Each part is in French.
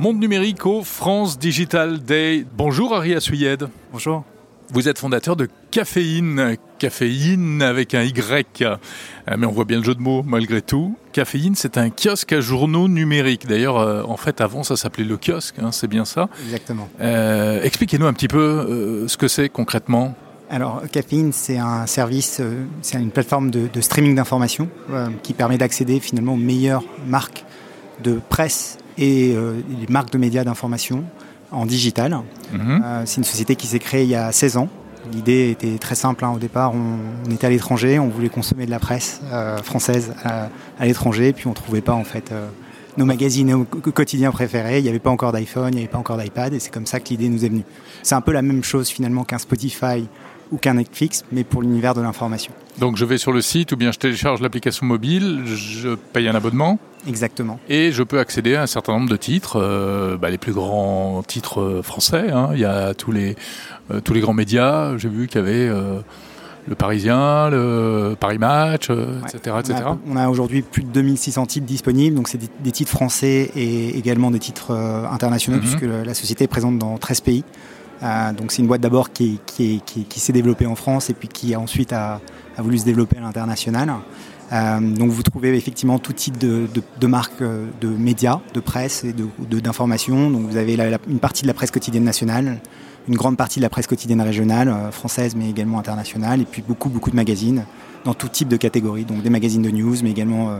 Monde numérique au France Digital Day. Bonjour Ari Assuyed. Bonjour. Vous êtes fondateur de Caféine, Caféine avec un Y, euh, mais on voit bien le jeu de mots malgré tout. Caféine, c'est un kiosque à journaux numériques. D'ailleurs, euh, en fait, avant, ça s'appelait le kiosque, hein, c'est bien ça Exactement. Euh, Expliquez-nous un petit peu euh, ce que c'est concrètement. Alors, Caféine, c'est un service, c'est une plateforme de, de streaming d'informations euh, qui permet d'accéder finalement aux meilleures marques de presse et euh, les marques de médias d'information en digital. Mhm. Euh, c'est une société qui s'est créée il y a 16 ans. L'idée était très simple. hein. Au départ, on, on était à l'étranger, on voulait consommer de la presse euh, française à, à l'étranger, puis on trouvait pas en fait euh, nos magazines au quotidiens préférés. Il n'y avait pas encore d'iPhone, il n'y avait pas encore d'iPad, et c'est comme ça que l'idée nous est venue. C'est un peu la même chose finalement qu'un Spotify ou qu'un Netflix, mais pour l'univers de l'information. Donc je vais sur le site ou bien je télécharge l'application mobile, je paye un abonnement Exactement. et je peux accéder à un certain nombre de titres, euh, bah, les plus grands titres euh, français. hein. Il y a tous les, euh, tous les grands médias. J'ai vu qu'il y avait euh, le Parisien, le Paris Match, etc. etc. On a, aujourd'hui plus de 2600 titres disponibles, donc c'est des, des titres français et également des titres internationaux, Mhm. puisque la société est présente dans 13 pays. Euh, donc c'est une boîte d'abord qui, qui, est- qui, qui s'est développée en France et puis qui ensuite a, a voulu se développer à l'international. Euh, donc vous trouvez effectivement tout type de, de, marques euh, de médias, de presse et de- de- d'information. donc vous avez une partie de la presse quotidienne nationale, une grande partie de la presse quotidienne régionale, française mais également internationale, et puis beaucoup beaucoup de magazines dans tout type de catégories, donc des magazines de news, mais également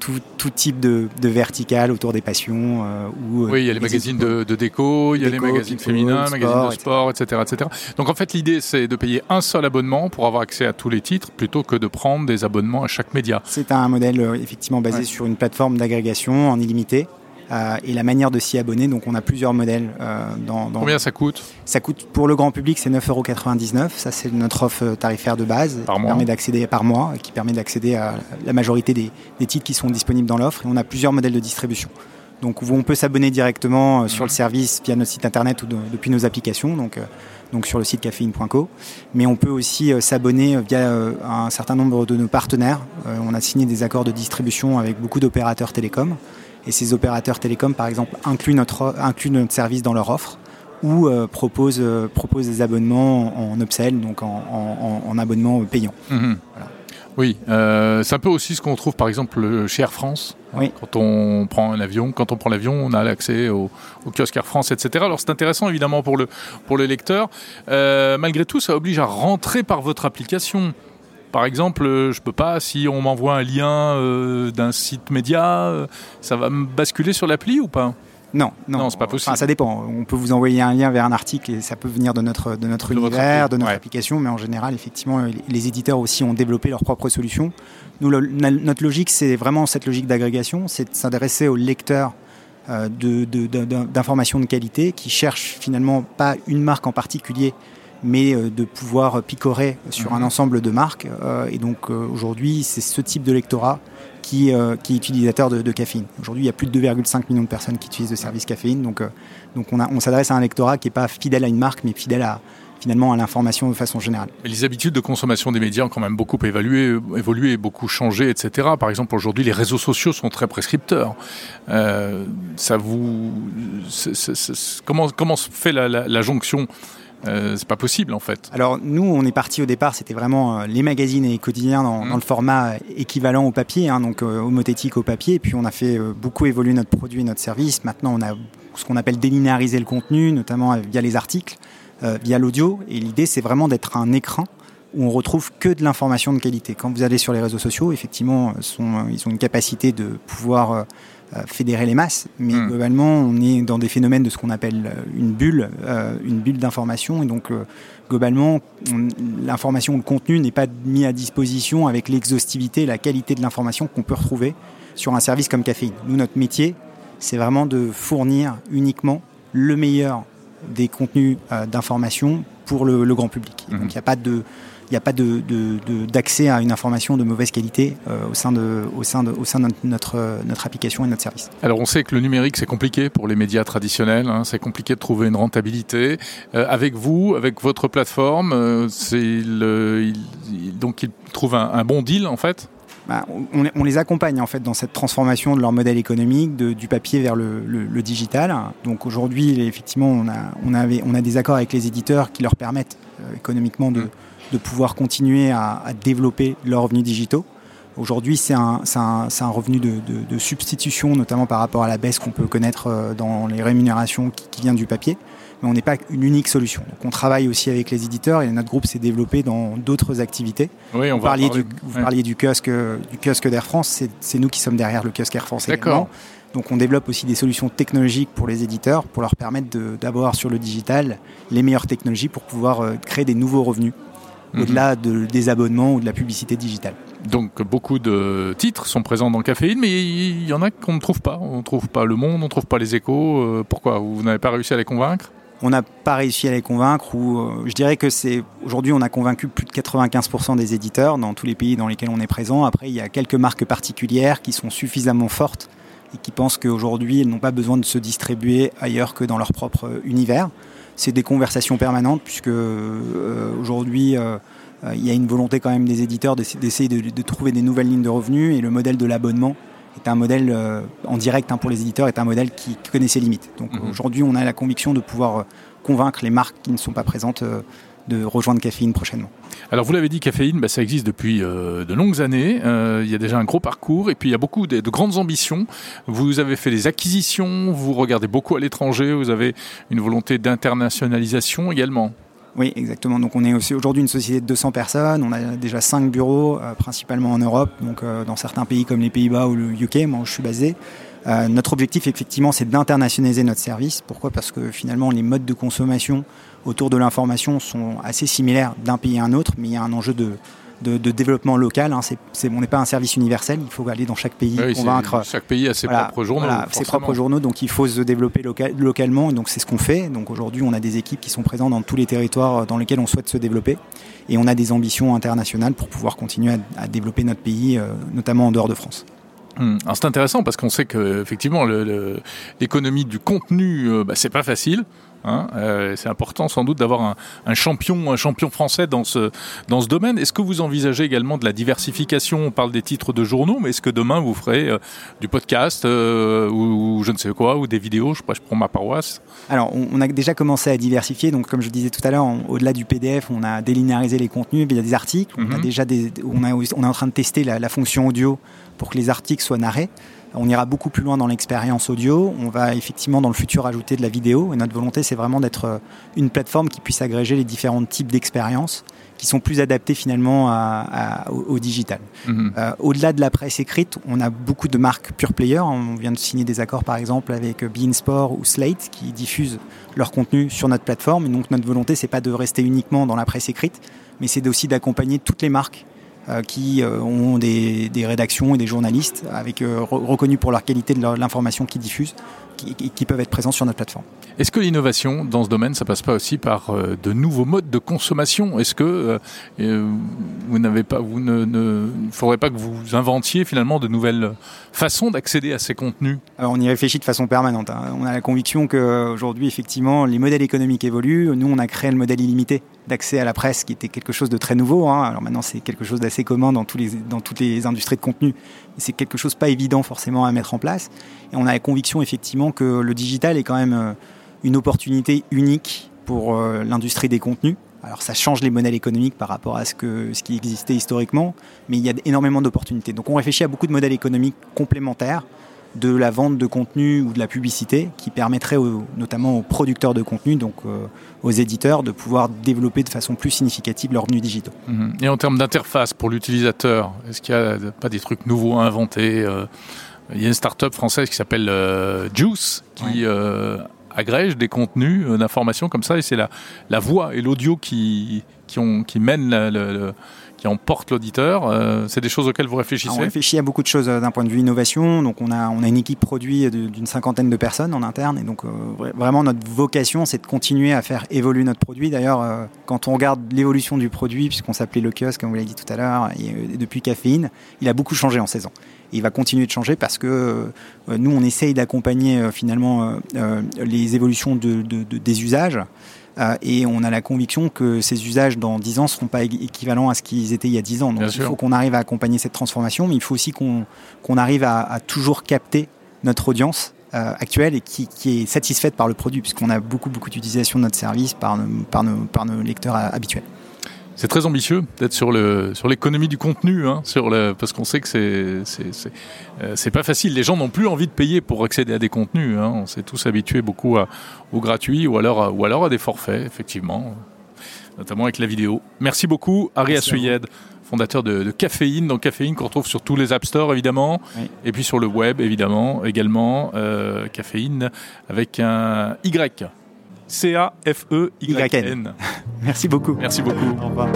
tout, tout type de, de verticales autour des passions. euh, euh, Oui, il y a les magazines de, de déco, il y a les magazines féminins, sport, magazines de sport, etc., etc. Donc en fait, l'idée, c'est de payer un seul abonnement pour avoir accès à tous les titres plutôt que de prendre des abonnements à chaque média. C'est un modèle euh, effectivement basé Ouais. sur une plateforme d'agrégation en illimité. Euh, et la manière de s'y abonner, donc on a plusieurs modèles. euh, dans, dans- Combien ça coûte? Ça coûte pour le grand public, c'est 9,99€. Ça, c'est notre offre euh, tarifaire de base Par qui mois. permet d'accéder par mois, et qui permet d'accéder à la majorité des, des titres qui sont disponibles dans l'offre. Et on a plusieurs modèles de distribution. Donc on peut s'abonner directement sur le service via notre site internet ou de- depuis nos applications. Donc donc sur le site caféine.co. Mais on peut aussi s'abonner via un certain nombre de nos partenaires. On a signé des accords de distribution avec beaucoup d'opérateurs télécoms. Et ces opérateurs télécoms, par exemple, incluent notre, incluent notre service dans leur offre ou euh, proposent, euh, proposent des abonnements en, en upsell, donc en, en- en- en abonnement payant. Mhm. Voilà. Oui, euh, c'est un peu aussi ce qu'on trouve par exemple chez Air France. Oui. Quand on prend un avion, quand on prend l'avion, on a l'accès au, au kiosque Air France, etc. Alors c'est intéressant évidemment pour le, pour le lecteur. Euh, malgré tout, ça oblige à rentrer par votre application. Par exemple, euh, je peux pas, si on m'envoie un lien euh, d'un site média, euh, ça va me basculer sur l'appli ou pas? Non, non, Non, c'est pas possible. Enfin, ça dépend. On peut vous envoyer un lien vers un article et ça peut venir de notre, de notre De univers, de notre ouais. application, mais en général, effectivement, les- éditeurs aussi ont développé leurs propres solutions. Nous, le- notre logique, c'est vraiment cette logique d'agrégation, c'est de s'adresser aux lecteurs euh, de- de- de- de- d'informations de, qualité qui cherchent finalement pas une marque en particulier, mais euh, de pouvoir picorer sur un Mhm. ensemble de marques. Euh, et donc euh, aujourd'hui, c'est ce type de lectorat qui, euh, qui est utilisateur de, de caféine. Aujourd'hui, il y a plus de 2,5 millions de personnes qui utilisent le service caféine. Donc, euh, donc on, a- on s'adresse à un lectorat qui n'est pas fidèle à une marque, mais fidèle à, finalement à l'information de façon générale. Les habitudes de consommation des médias ont quand même beaucoup évalué, évolué, beaucoup changé, etc. Par exemple, aujourd'hui, les réseaux sociaux sont très prescripteurs. Euh, ça vous, comment comment se fait la, la- la jonction euh, C'est pas possible en fait. Alors nous, on est parti au départ, c'était vraiment euh, les magazines et les quotidiens dans, dans le format équivalent au papier, hein, donc euh, homothétique au papier. Et puis on a fait euh, beaucoup évoluer notre produit et notre service. Maintenant, on a ce qu'on appelle délinéariser le contenu, notamment euh, via les articles, euh, via l'audio. Et l'idée, c'est vraiment d'être un écran où on retrouve que de l'information de qualité. Quand vous allez sur les réseaux sociaux, effectivement, euh, sont, euh, ils ont une capacité de pouvoir euh, euh, fédérer les masses, mais Mm. globalement, on est dans des phénomènes de ce qu'on appelle euh, une bulle, euh, une bulle d'information, et donc euh, globalement, on- l'information, le contenu n'est pas mis à disposition avec l'exhaustivité, la qualité de l'information qu'on peut retrouver sur un service comme Caféine. Nous, notre métier, c'est vraiment de fournir uniquement le meilleur des contenus euh, d'information pour le, le grand public. Mhm. Donc il n'y a pas de il n'y a pas de, d'accès à une information de mauvaise qualité euh, au sein de, au sein de, au sein de notre, notre, euh, notre application et notre service. Alors on sait que le numérique c'est compliqué pour les médias traditionnels, hein, c'est compliqué de trouver une rentabilité. Euh, avec vous, avec votre plateforme, euh, c'est le, il- il- donc il trouve un, un bon deal en fait? bah, on, les accompagne en fait dans cette transformation de leur modèle économique du papier vers le, digital. Donc aujourd'hui, effectivement, on a, on, avait, on a des accords avec les éditeurs qui leur permettent euh, économiquement de, de, pouvoir continuer à, développer leurs revenus digitaux. Aujourd'hui, c'est un, un, un, revenu de, de, substitution, notamment par rapport à la baisse qu'on peut connaître euh, dans les rémunérations qui, qui vient du papier mais on n'est pas une unique solution. Donc on travaille aussi avec les éditeurs et notre groupe s'est développé dans d'autres activités. Oui, on vous, parliez du, vous parliez du kiosque, du kiosque d'Air France, c'est nous qui sommes derrière le kiosque Air France également. Donc on développe aussi des solutions technologiques pour les éditeurs pour leur permettre d'avoir sur le digital les meilleures technologies pour pouvoir euh, créer des nouveaux revenus mhm. au-delà de, des abonnements ou de la publicité digitale. Donc beaucoup de titres sont présents dans Caféine, mais il y en a qu'on ne trouve pas. On ne trouve pas Le Monde, on ne trouve pas Les Échos. Euh, pourquoi? Vous n'avez pas réussi à les convaincre? On n'a pas réussi à les convaincre ou euh, je dirais que c'est aujourd'hui on a convaincu plus de 95% des éditeurs dans tous les pays dans lesquels on est présent. Après il y a quelques marques particulières qui sont suffisamment fortes et qui pensent qu'aujourd'hui elles n'ont pas besoin de se distribuer ailleurs que dans leur propre univers. C'est des conversations permanentes puisque euh, aujourd'hui euh, il y a une volonté quand même des éditeurs d'essayer de, de, trouver des nouvelles lignes de revenus et le modèle de l'abonnement est un modèle euh, en direct hein, pour les éditeurs, est un modèle qui connaît ses limites. Donc mhm. aujourd'hui, on a la conviction de pouvoir euh, convaincre les marques qui ne sont pas présentes euh, de rejoindre Caféine prochainement. Alors vous l'avez dit, Caféine, bah, ça existe depuis de longues années. il y a déjà un gros parcours et puis il y a beaucoup de, de, grandes ambitions. Vous avez fait des acquisitions, vous regardez beaucoup à l'étranger, vous avez une volonté d'internationalisation également. Oui, exactement. Donc on est aussi aujourd'hui une société de 200 personnes. On a déjà 5 bureaux, euh, principalement en Europe, donc euh, dans certains pays comme les Pays-Bas ou le UK, moi où je suis basé. Euh, notre objectif, effectivement, c'est d'internationaliser notre service. Pourquoi? Parce que finalement, les modes de consommation autour de l'information sont assez similaires d'un pays à un autre, mais il y a un enjeu de, de, développement local. Hein. On n'est pas un service universel, il faut aller dans chaque pays convaincre. Chaque pays a ses propres journaux. ses propres journaux, donc il faut se développer localement, donc c'est ce qu'on fait. Donc aujourd'hui, on a des équipes qui sont présentes dans tous les territoires dans lesquels on souhaite se développer, et on a des ambitions internationales pour pouvoir continuer à, développer notre pays, euh, notamment en dehors de France. Hum. c'est intéressant parce qu'on sait que effectivement l'économie du contenu, euh, bah, c'est pas facile. Hein, euh, c'est important sans doute d'avoir un, champion, un champion français dans ce, dans ce domaine. Est-ce que vous envisagez également de la diversification? On parle des titres de journaux, mais est-ce que demain vous ferez euh, du podcast euh, ou, je ne sais quoi, ou des vidéos? Je, je prends ma paroisse. Alors, on, a déjà commencé à diversifier. Donc, comme je disais tout à l'heure, au-delà du PDF, on a délinéarisé les contenus via des articles. On, a mhm. déjà des, on, a, on est en train de tester la, la fonction audio pour que les articles soient narrés. On ira beaucoup plus loin dans l'expérience audio. On va effectivement dans le futur ajouter de la vidéo. Et notre volonté, c'est vraiment d'être euh, une plateforme qui puisse agréger les différents types d'expériences qui sont plus adaptés finalement au, digital. Mhm. Euh, au-delà de la presse écrite, on a beaucoup de marques pure player. On vient de signer des accords par exemple avec Bein Sport ou Slate qui diffusent leur contenu sur notre plateforme. Et donc notre volonté, c'est pas de rester uniquement dans la presse écrite, mais c'est aussi d'accompagner toutes les marques qui euh, ont des, rédactions et des journalistes avec euh, reconnus pour leur qualité de l'information qu'ils diffusent, qui, qui, peuvent être présents sur notre plateforme. Est-ce que l'innovation dans ce domaine, ça passe pas aussi par de nouveaux modes de consommation? Est-ce que vous n'avez pas, vous ne, faudrait pas que vous inventiez finalement de nouvelles façons d'accéder à ces contenus? Alors on y réfléchit de façon permanente. Hein. On a la conviction qu'aujourd'hui, effectivement, les modèles économiques évoluent. Nous, on a créé le modèle illimité d'accès à la presse, qui était quelque chose de très nouveau. Hein. Alors maintenant, c'est quelque chose d'assez commun dans, tous les, dans toutes les industries de contenu. C'est quelque chose pas évident forcément à mettre en place. Et on a la conviction effectivement que le digital est quand même euh, une opportunité unique pour euh, l'industrie des contenus. Alors ça change les modèles économiques par rapport à ce, que, ce qui existait historiquement, mais il y a énormément d'opportunités. Donc on réfléchit à beaucoup de modèles économiques complémentaires de la vente de contenu ou de la publicité qui permettrait notamment aux producteurs de contenu, donc euh, aux éditeurs, de pouvoir développer de façon plus significative leurs revenus digitaux. Mhm. Et en termes d'interface pour l'utilisateur, est-ce qu'il n'y a pas des trucs nouveaux à inventer euh, Il y a une start-up française qui s'appelle euh, Juice qui agrège des contenus d'information comme ça et c'est la, la voix et l'audio qui, qui, ont, qui mènent le qui emporte l'auditeur. Euh, c'est des choses auxquelles vous réfléchissez On réfléchit à beaucoup de choses euh, d'un point de vue innovation. Donc on a, on a une équipe produit d'une cinquantaine de personnes en interne. Et donc euh, vraiment notre vocation, c'est de continuer à faire évoluer notre produit. D'ailleurs, quand on regarde l'évolution du produit, puisqu'on s'appelait le kiosque, comme vous l'avez dit tout à l'heure, et depuis Caféine, il a beaucoup changé en 16 ans. Il va continuer de changer parce que nous, on essaye d'accompagner finalement les évolutions de, de, des usages. et on a la conviction que ces usages dans 10 ans ne seront pas équivalents à ce qu'ils étaient il y a 10 ans. Donc il faut qu'on arrive à accompagner cette transformation, mais il faut aussi qu'on arrive à, à, toujours capter notre audience euh, actuelle et qui, qui, est satisfaite par le produit, puisqu'on a beaucoup, beaucoup d'utilisation de notre service par par nos, par nos lecteurs habituels. C'est très ambitieux d'être sur le sur l'économie du contenu, hein, sur le, parce qu'on sait que c'est c'est euh, c'est pas facile. Les gens n'ont plus envie de payer pour accéder à des contenus. Hein. On s'est tous habitués beaucoup à, au gratuit ou alors ou alors à des forfaits, effectivement, notamment avec la vidéo. Merci beaucoup, Ari Assuyed fondateur de, de, Caféine, donc Caféine qu'on retrouve sur tous les App Store évidemment, et puis sur le web évidemment également, euh, Caféine avec un Y. C-A-F-E-Y-N. Merci beaucoup. Merci beaucoup. Au revoir.